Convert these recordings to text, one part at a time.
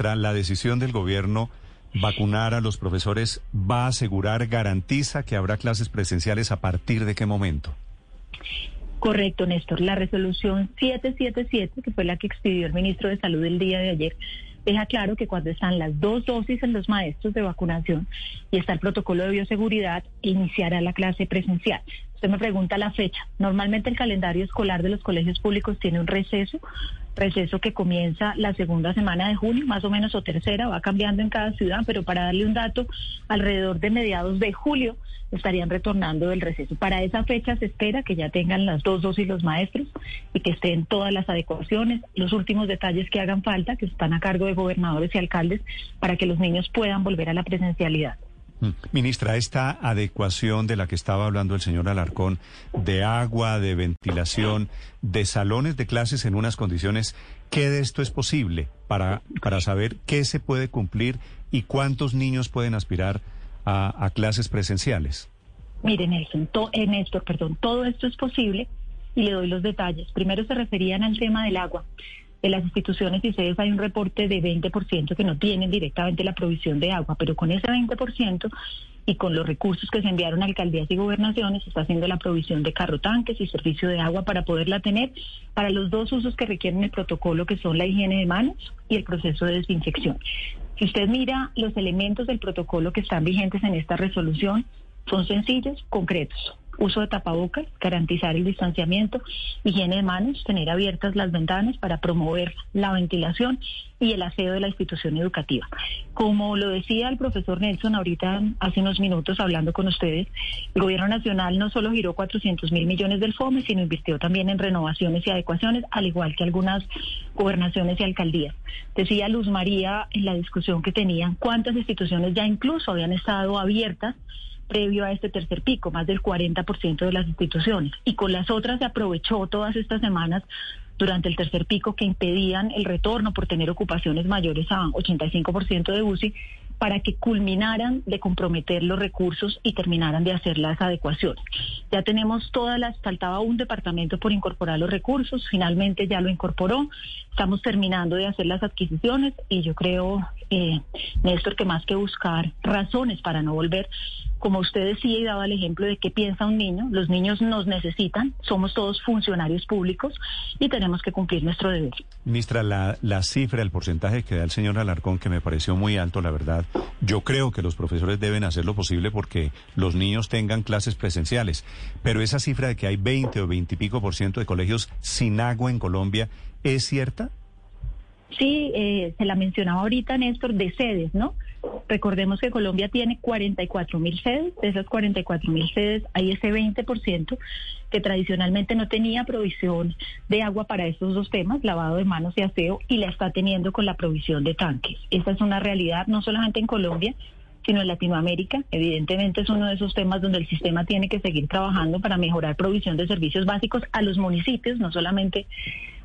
La decisión del gobierno vacunar a los profesores va a asegurar, garantiza que habrá clases presenciales a partir de qué momento. Correcto, Néstor. La resolución 777, que fue la que expidió el ministro de Salud el día de ayer, deja claro que cuando están las dos dosis en los maestros de vacunación y está el protocolo de bioseguridad, iniciará la clase presencial. Usted me pregunta la fecha. Normalmente el calendario escolar de los colegios públicos tiene un receso receso que comienza la segunda semana de junio, más o menos, o tercera, va cambiando en cada ciudad, pero para darle un dato, alrededor de mediados de julio estarían retornando del receso. Para esa fecha se espera que ya tengan las dos dosis los maestros y que estén todas las adecuaciones, los últimos detalles que hagan falta, que están a cargo de gobernadores y alcaldes, para que los niños puedan volver a la presencialidad. Mm. Ministra, esta adecuación de la que estaba hablando el señor Alarcón, de agua, de ventilación, de salones de clases en unas condiciones, ¿qué de esto es posible para, para saber qué se puede cumplir y cuántos niños pueden aspirar a, clases presenciales? Miren, Nelson, eh, Néstor, perdón, todo esto es posible y le doy los detalles. Primero se referían al tema del agua. En las instituciones y sedes hay un reporte de 20% que no tienen directamente la provisión de agua, pero con ese 20% y con los recursos que se enviaron a alcaldías y gobernaciones, se está haciendo la provisión de carro tanques y servicio de agua para poderla tener para los dos usos que requieren el protocolo, que son la higiene de manos y el proceso de desinfección. Si usted mira los elementos del protocolo que están vigentes en esta resolución, son sencillos, concretos uso de tapabocas, garantizar el distanciamiento, higiene de manos, tener abiertas las ventanas para promover la ventilación y el aseo de la institución educativa. Como lo decía el profesor Nelson ahorita hace unos minutos hablando con ustedes, el gobierno nacional no solo giró 400 mil millones del FOME, sino invirtió también en renovaciones y adecuaciones, al igual que algunas gobernaciones y alcaldías. Decía Luz María en la discusión que tenían cuántas instituciones ya incluso habían estado abiertas previo a este tercer pico, más del 40% de las instituciones. Y con las otras se aprovechó todas estas semanas durante el tercer pico que impedían el retorno por tener ocupaciones mayores a 85% de UCI para que culminaran de comprometer los recursos y terminaran de hacer las adecuaciones. Ya tenemos todas las, faltaba un departamento por incorporar los recursos, finalmente ya lo incorporó, estamos terminando de hacer las adquisiciones y yo creo, eh, Néstor, que más que buscar razones para no volver, como usted decía y daba el ejemplo de qué piensa un niño, los niños nos necesitan, somos todos funcionarios públicos y tenemos que cumplir nuestro deber. Ministra, la, la cifra, el porcentaje que da el señor Alarcón, que me pareció muy alto, la verdad, yo creo que los profesores deben hacer lo posible porque los niños tengan clases presenciales, pero esa cifra de que hay 20 o 20 y pico por ciento de colegios sin agua en Colombia, ¿es cierta? Sí, eh, se la mencionaba ahorita, Néstor, de sedes, ¿no? Recordemos que Colombia tiene 44 mil sedes, de esas 44 mil sedes hay ese 20% que tradicionalmente no tenía provisión de agua para estos dos temas, lavado de manos y aseo, y la está teniendo con la provisión de tanques. Esta es una realidad no solamente en Colombia, sino en Latinoamérica. Evidentemente es uno de esos temas donde el sistema tiene que seguir trabajando para mejorar provisión de servicios básicos a los municipios, no solamente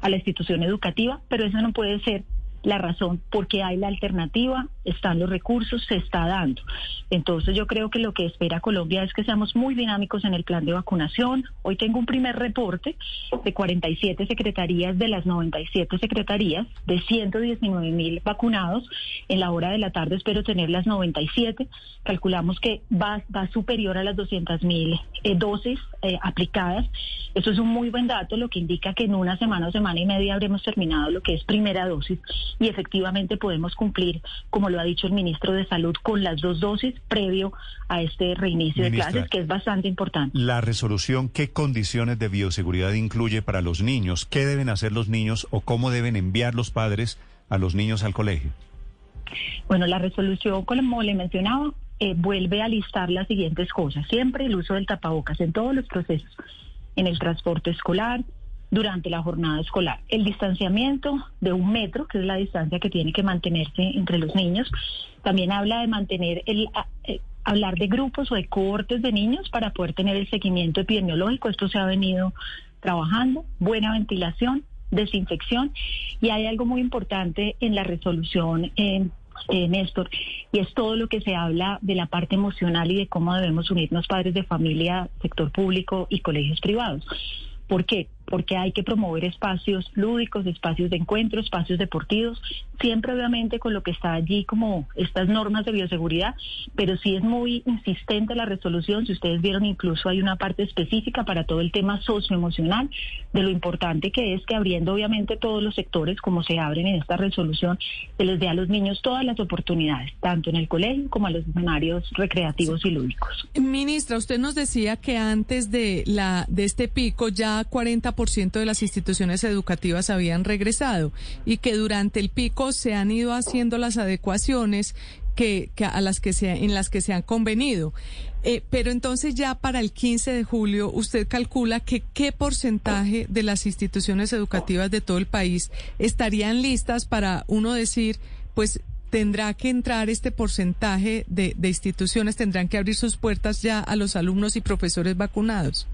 a la institución educativa, pero eso no puede ser la razón porque hay la alternativa, están los recursos, se está dando. Entonces yo creo que lo que espera Colombia es que seamos muy dinámicos en el plan de vacunación. Hoy tengo un primer reporte de 47 secretarías de las 97 secretarías de 119 mil vacunados. En la hora de la tarde espero tener las 97. Calculamos que va, va superior a las 200 mil eh, dosis eh, aplicadas. Eso es un muy buen dato, lo que indica que en una semana o semana y media habremos terminado lo que es primera dosis y efectivamente podemos cumplir, como lo ha dicho el ministro de Salud, con las dos dosis previo a este reinicio de clases, que es bastante importante. La resolución, ¿qué condiciones de bioseguridad incluye para los niños? ¿Qué deben hacer los niños o cómo deben enviar los padres a los niños al colegio? Bueno, la resolución, como le mencionaba, eh, vuelve a listar las siguientes cosas. Siempre el uso del tapabocas en todos los procesos, en el transporte escolar, durante la jornada escolar. El distanciamiento de un metro, que es la distancia que tiene que mantenerse entre los niños, también habla de mantener el... Eh, hablar de grupos o de cohortes de niños para poder tener el seguimiento epidemiológico. Esto se ha venido trabajando, buena ventilación, desinfección y hay algo muy importante en la resolución. Eh, eh, Néstor, y es todo lo que se habla de la parte emocional y de cómo debemos unirnos padres de familia, sector público y colegios privados. ¿Por qué? Porque hay que promover espacios lúdicos, espacios de encuentro, espacios deportivos, siempre obviamente con lo que está allí como estas normas de bioseguridad, pero sí es muy insistente la resolución, si ustedes vieron incluso hay una parte específica para todo el tema socioemocional, de lo importante que es que abriendo obviamente todos los sectores como se abren en esta resolución, se les dé a los niños todas las oportunidades, tanto en el colegio como a los escenarios recreativos y lúdicos. Ministra, usted nos decía que antes de la de este pico ya 40 ciento de las instituciones educativas habían regresado y que durante el pico se han ido haciendo las adecuaciones que, a las que se, en las que se han convenido. Eh, pero entonces ya para el 15 de julio, usted calcula que qué porcentaje de las instituciones educativas de todo el país estarían listas para uno decir, pues tendrá que entrar este porcentaje de, de instituciones, tendrán que abrir sus puertas ya a los alumnos y profesores vacunados.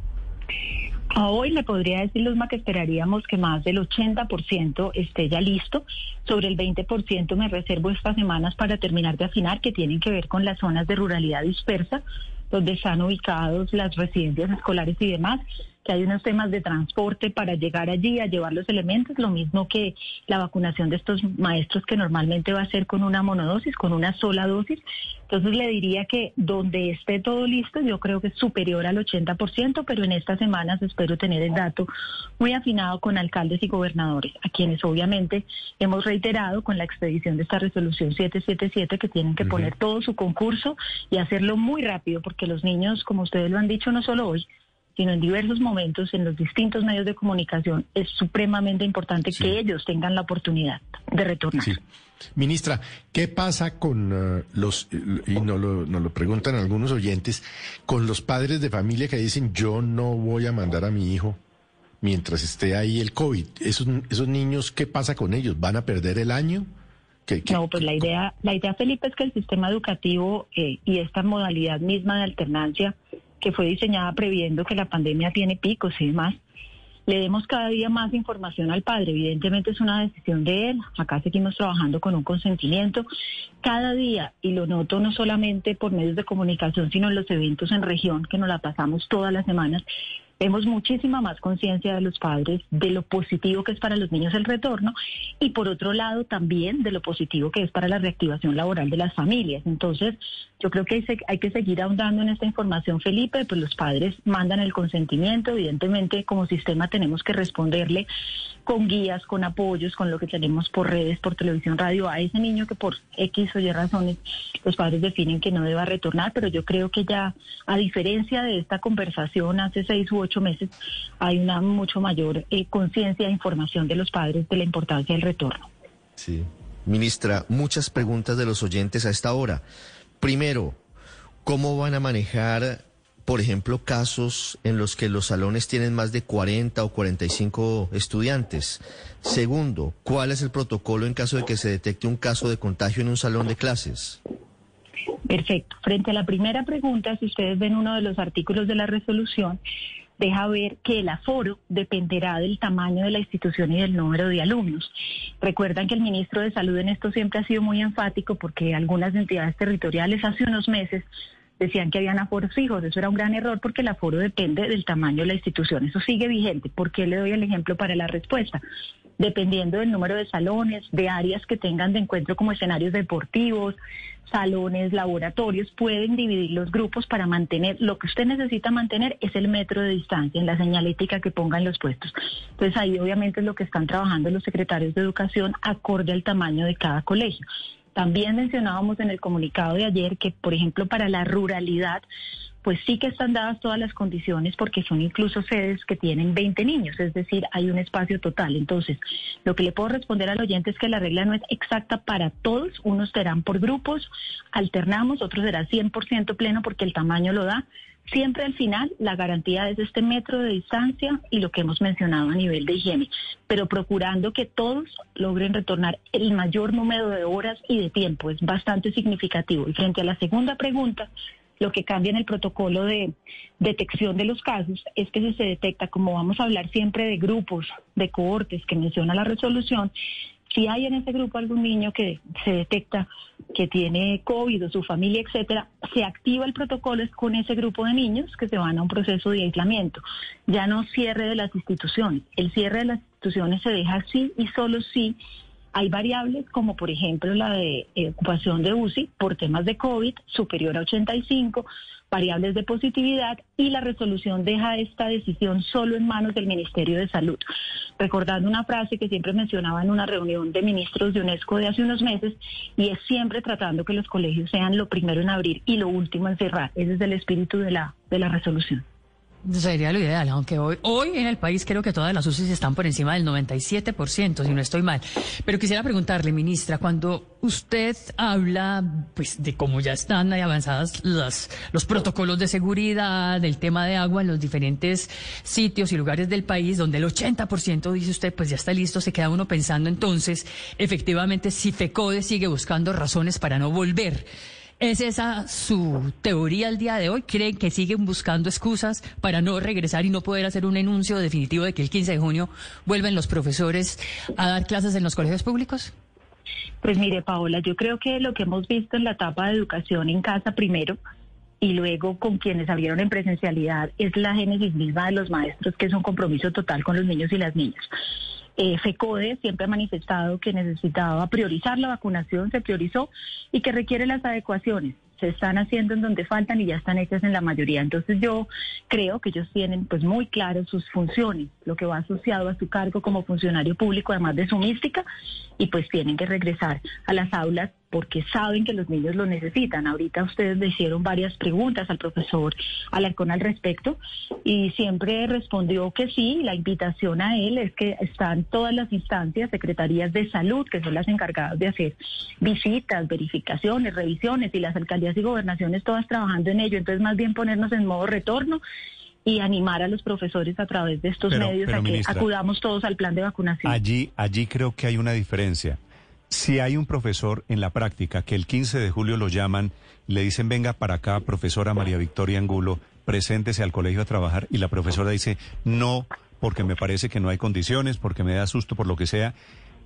Hoy le podría decir, Luzma, que esperaríamos que más del 80% esté ya listo. Sobre el 20% me reservo estas semanas para terminar de afinar, que tienen que ver con las zonas de ruralidad dispersa, donde están ubicados las residencias escolares y demás que hay unos temas de transporte para llegar allí a llevar los elementos, lo mismo que la vacunación de estos maestros que normalmente va a ser con una monodosis, con una sola dosis. Entonces le diría que donde esté todo listo, yo creo que es superior al 80%, pero en estas semanas espero tener el dato muy afinado con alcaldes y gobernadores, a quienes obviamente hemos reiterado con la expedición de esta resolución 777 que tienen que poner todo su concurso y hacerlo muy rápido, porque los niños, como ustedes lo han dicho, no solo hoy, sino en diversos momentos en los distintos medios de comunicación, es supremamente importante que ellos tengan la oportunidad de retornar. Ministra, ¿qué pasa con uh, los, y nos lo, nos lo preguntan algunos oyentes, con los padres de familia que dicen yo no voy a mandar a mi hijo mientras esté ahí el COVID? ¿Esos, esos niños, qué pasa con ellos? ¿Van a perder el año? No, pues la idea, la idea, Felipe, es que el sistema educativo eh, y esta modalidad misma de alternancia que fue diseñada previendo que la pandemia tiene picos y demás, le demos cada día más información al padre. Evidentemente es una decisión de él. Acá seguimos trabajando con un consentimiento. Cada día, y lo noto no solamente por medios de comunicación, sino en los eventos en región, que nos la pasamos todas las semanas, vemos muchísima más conciencia de los padres de lo positivo que es para los niños el retorno y por otro lado también de lo positivo que es para la reactivación laboral de las familias. Entonces, yo creo que hay, que seguir ahondando en esta información, Felipe, pues los padres mandan el consentimiento, evidentemente como sistema tenemos que responderle con guías, con apoyos, con lo que tenemos por redes, por televisión, radio, a ese niño que por X o Y razones los padres definen que no deba retornar, pero yo creo que ya, a diferencia de esta conversación hace seis u ocho meses, hay una mucho mayor eh, conciencia e información de los padres de la importancia del retorno. Sí. Ministra, muchas preguntas de los oyentes a esta hora. Primero, ¿cómo van a manejar por ejemplo, casos en los que los salones tienen más de 40 o 45 estudiantes? Segundo, ¿cuál es el protocolo en caso de que se detecte un caso de contagio en un salón de clases? Perfecto. Frente a la primera pregunta, si ustedes ven uno de los artículos de la resolución, deja ver que el aforo dependerá del tamaño de la institución y del número de alumnos. Recuerdan que el ministro de Salud en esto siempre ha sido muy enfático porque algunas entidades territoriales hace unos meses decían que habían aforos fijos. Eso era un gran error porque el aforo depende del tamaño de la institución. Eso sigue vigente. ¿Por qué le doy el ejemplo para la respuesta? Dependiendo del número de salones, de áreas que tengan de encuentro como escenarios deportivos, salones, laboratorios, pueden dividir los grupos para mantener, lo que usted necesita mantener es el metro de distancia en la señalética que pongan los puestos. Entonces ahí obviamente es lo que están trabajando los secretarios de educación acorde al tamaño de cada colegio. También mencionábamos en el comunicado de ayer que, por ejemplo, para la ruralidad, pues sí que están dadas todas las condiciones porque son incluso sedes que tienen 20 niños, es decir, hay un espacio total. Entonces, lo que le puedo responder al oyente es que la regla no es exacta para todos, unos serán por grupos, alternamos, otros será 100% pleno porque el tamaño lo da, Siempre al final la garantía es este metro de distancia y lo que hemos mencionado a nivel de higiene, pero procurando que todos logren retornar el mayor número de horas y de tiempo. Es bastante significativo. Y frente a la segunda pregunta, lo que cambia en el protocolo de detección de los casos es que si se detecta, como vamos a hablar siempre de grupos, de cohortes que menciona la resolución, si hay en ese grupo algún niño que se detecta que tiene COVID o su familia, etcétera, se activa el protocolo con ese grupo de niños que se van a un proceso de aislamiento. Ya no cierre de las instituciones. El cierre de las instituciones se deja así y solo si hay variables como por ejemplo la de eh, ocupación de UCI por temas de COVID superior a 85 variables de positividad y la resolución deja esta decisión solo en manos del Ministerio de Salud. Recordando una frase que siempre mencionaba en una reunión de ministros de UNESCO de hace unos meses, y es siempre tratando que los colegios sean lo primero en abrir y lo último en cerrar. Ese es el espíritu de la, de la resolución. Sería lo ideal, aunque hoy, hoy en el país creo que todas las UCI están por encima del 97%, si no estoy mal. Pero quisiera preguntarle, ministra, cuando usted habla pues, de cómo ya están avanzadas las, los protocolos de seguridad, del tema de agua en los diferentes sitios y lugares del país, donde el 80% dice usted, pues ya está listo, se queda uno pensando entonces, efectivamente, si FECODE sigue buscando razones para no volver. ¿Es esa su teoría al día de hoy? ¿Creen que siguen buscando excusas para no regresar y no poder hacer un enuncio definitivo de que el 15 de junio vuelven los profesores a dar clases en los colegios públicos? Pues mire, Paola, yo creo que lo que hemos visto en la etapa de educación en casa primero y luego con quienes abrieron en presencialidad es la génesis misma de los maestros, que es un compromiso total con los niños y las niñas. Eh, FECODE siempre ha manifestado que necesitaba priorizar la vacunación, se priorizó y que requiere las adecuaciones se están haciendo en donde faltan y ya están hechas en la mayoría. Entonces yo creo que ellos tienen pues muy claro sus funciones, lo que va asociado a su cargo como funcionario público, además de su mística, y pues tienen que regresar a las aulas porque saben que los niños lo necesitan. Ahorita ustedes le hicieron varias preguntas al profesor Alarcón al respecto y siempre respondió que sí. La invitación a él es que están todas las instancias, secretarías de salud, que son las encargadas de hacer visitas, verificaciones, revisiones y las alcaldías y gobernaciones todas trabajando en ello. Entonces, más bien ponernos en modo retorno y animar a los profesores a través de estos medios a que acudamos todos al plan de vacunación. Allí, allí creo que hay una diferencia. Si hay un profesor en la práctica que el 15 de julio lo llaman, le dicen venga para acá, profesora María Victoria Angulo, preséntese al colegio a trabajar y la profesora dice no, porque me parece que no hay condiciones, porque me da susto por lo que sea,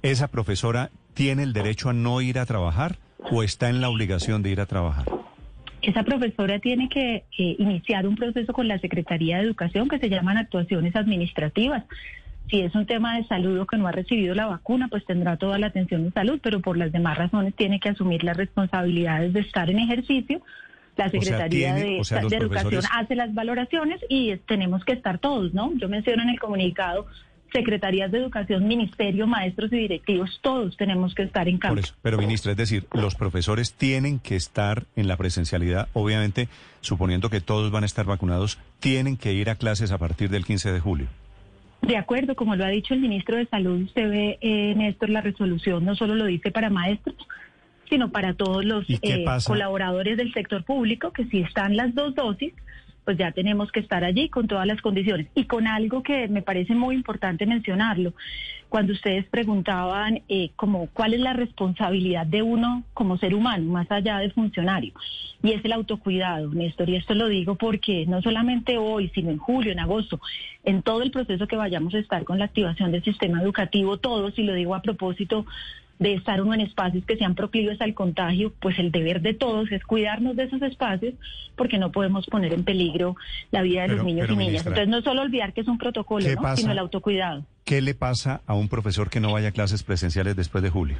¿esa profesora tiene el derecho a no ir a trabajar o está en la obligación de ir a trabajar? Esa profesora tiene que iniciar un proceso con la Secretaría de Educación que se llaman actuaciones administrativas. Si es un tema de salud o que no ha recibido la vacuna, pues tendrá toda la atención de salud, pero por las demás razones tiene que asumir las responsabilidades de estar en ejercicio. La Secretaría de, Educación hace las valoraciones y tenemos que estar todos, ¿no? Yo menciono en el comunicado secretarías de educación, ministerio, maestros y directivos, todos tenemos que estar en campo. Por eso, pero ministra, es decir, los profesores tienen que estar en la presencialidad, obviamente, suponiendo que todos van a estar vacunados, tienen que ir a clases a partir del 15 de julio. De acuerdo, como lo ha dicho el ministro de Salud, usted ve, eh, Néstor, la resolución no solo lo dice para maestros, sino para todos los eh, colaboradores del sector público, que si están las dos dosis, pues ya tenemos que estar allí con todas las condiciones. Y con algo que me parece muy importante mencionarlo, cuando ustedes preguntaban eh, como cuál es la responsabilidad de uno como ser humano, más allá de funcionario, y es el autocuidado, Néstor, y esto lo digo porque no solamente hoy, sino en julio, en agosto, en todo el proceso que vayamos a estar con la activación del sistema educativo, todos, y lo digo a propósito de estar uno en espacios que sean proclives al contagio, pues el deber de todos es cuidarnos de esos espacios porque no podemos poner en peligro la vida de los niños y niñas. Entonces no es solo olvidar que es un protocolo, sino el autocuidado. ¿Qué le pasa a un profesor que no vaya a clases presenciales después de julio?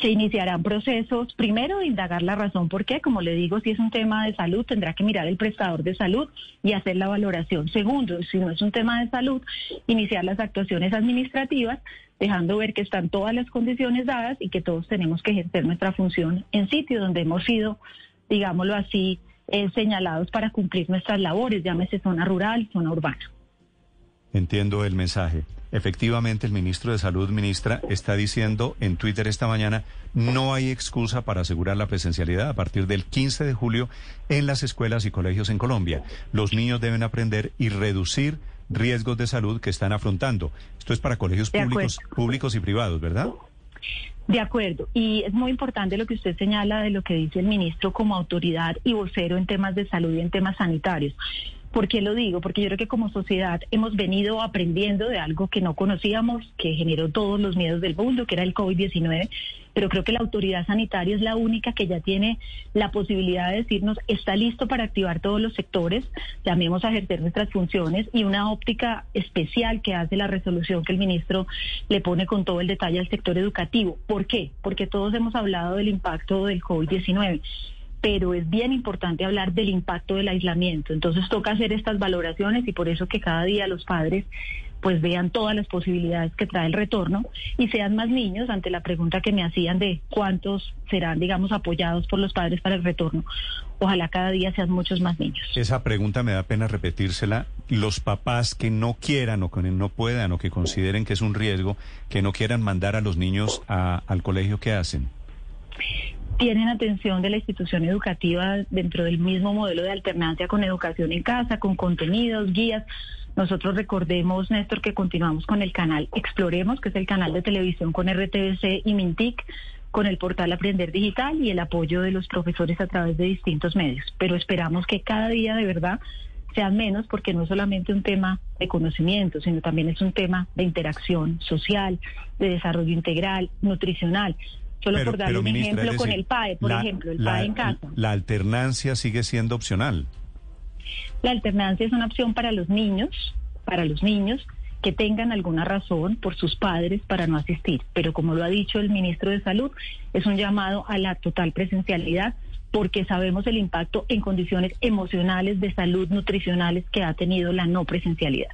Se iniciarán procesos, primero, indagar la razón por qué, como le digo, si es un tema de salud, tendrá que mirar el prestador de salud y hacer la valoración. Segundo, si no es un tema de salud, iniciar las actuaciones administrativas, dejando ver que están todas las condiciones dadas y que todos tenemos que ejercer nuestra función en sitio donde hemos sido, digámoslo así, eh, señalados para cumplir nuestras labores, llámese zona rural, zona urbana. Entiendo el mensaje. Efectivamente, el ministro de Salud, ministra, está diciendo en Twitter esta mañana, no hay excusa para asegurar la presencialidad a partir del 15 de julio en las escuelas y colegios en Colombia. Los niños deben aprender y reducir riesgos de salud que están afrontando. Esto es para colegios públicos, públicos y privados, ¿verdad? De acuerdo. Y es muy importante lo que usted señala de lo que dice el ministro como autoridad y vocero en temas de salud y en temas sanitarios ¿Por qué lo digo? Porque yo creo que como sociedad hemos venido aprendiendo de algo que no conocíamos, que generó todos los miedos del mundo, que era el COVID-19, pero creo que la autoridad sanitaria es la única que ya tiene la posibilidad de decirnos está listo para activar todos los sectores, llamemos a ejercer nuestras funciones y una óptica especial que hace la resolución que el ministro le pone con todo el detalle al sector educativo. ¿Por qué? Porque todos hemos hablado del impacto del COVID-19 pero es bien importante hablar del impacto del aislamiento. Entonces toca hacer estas valoraciones y por eso que cada día los padres pues vean todas las posibilidades que trae el retorno y sean más niños ante la pregunta que me hacían de cuántos serán, digamos, apoyados por los padres para el retorno. Ojalá cada día sean muchos más niños. Esa pregunta me da pena repetírsela. Los papás que no quieran o que no puedan o que consideren que es un riesgo, que no quieran mandar a los niños al colegio, ¿qué hacen? Tienen atención de la institución educativa dentro del mismo modelo de alternancia con educación en casa, con contenidos, guías. Nosotros recordemos, Néstor, que continuamos con el canal Exploremos, que es el canal de televisión con RTBC y Mintic, con el portal Aprender Digital y el apoyo de los profesores a través de distintos medios. Pero esperamos que cada día de verdad sean menos porque no es solamente un tema de conocimiento, sino también es un tema de interacción social, de desarrollo integral, nutricional. Solo por dar un ejemplo con el PAE, por ejemplo, el PAE en casa. La alternancia sigue siendo opcional. La alternancia es una opción para los niños, para los niños que tengan alguna razón por sus padres para no asistir. Pero como lo ha dicho el ministro de Salud, es un llamado a la total presencialidad porque sabemos el impacto en condiciones emocionales, de salud, nutricionales que ha tenido la no presencialidad.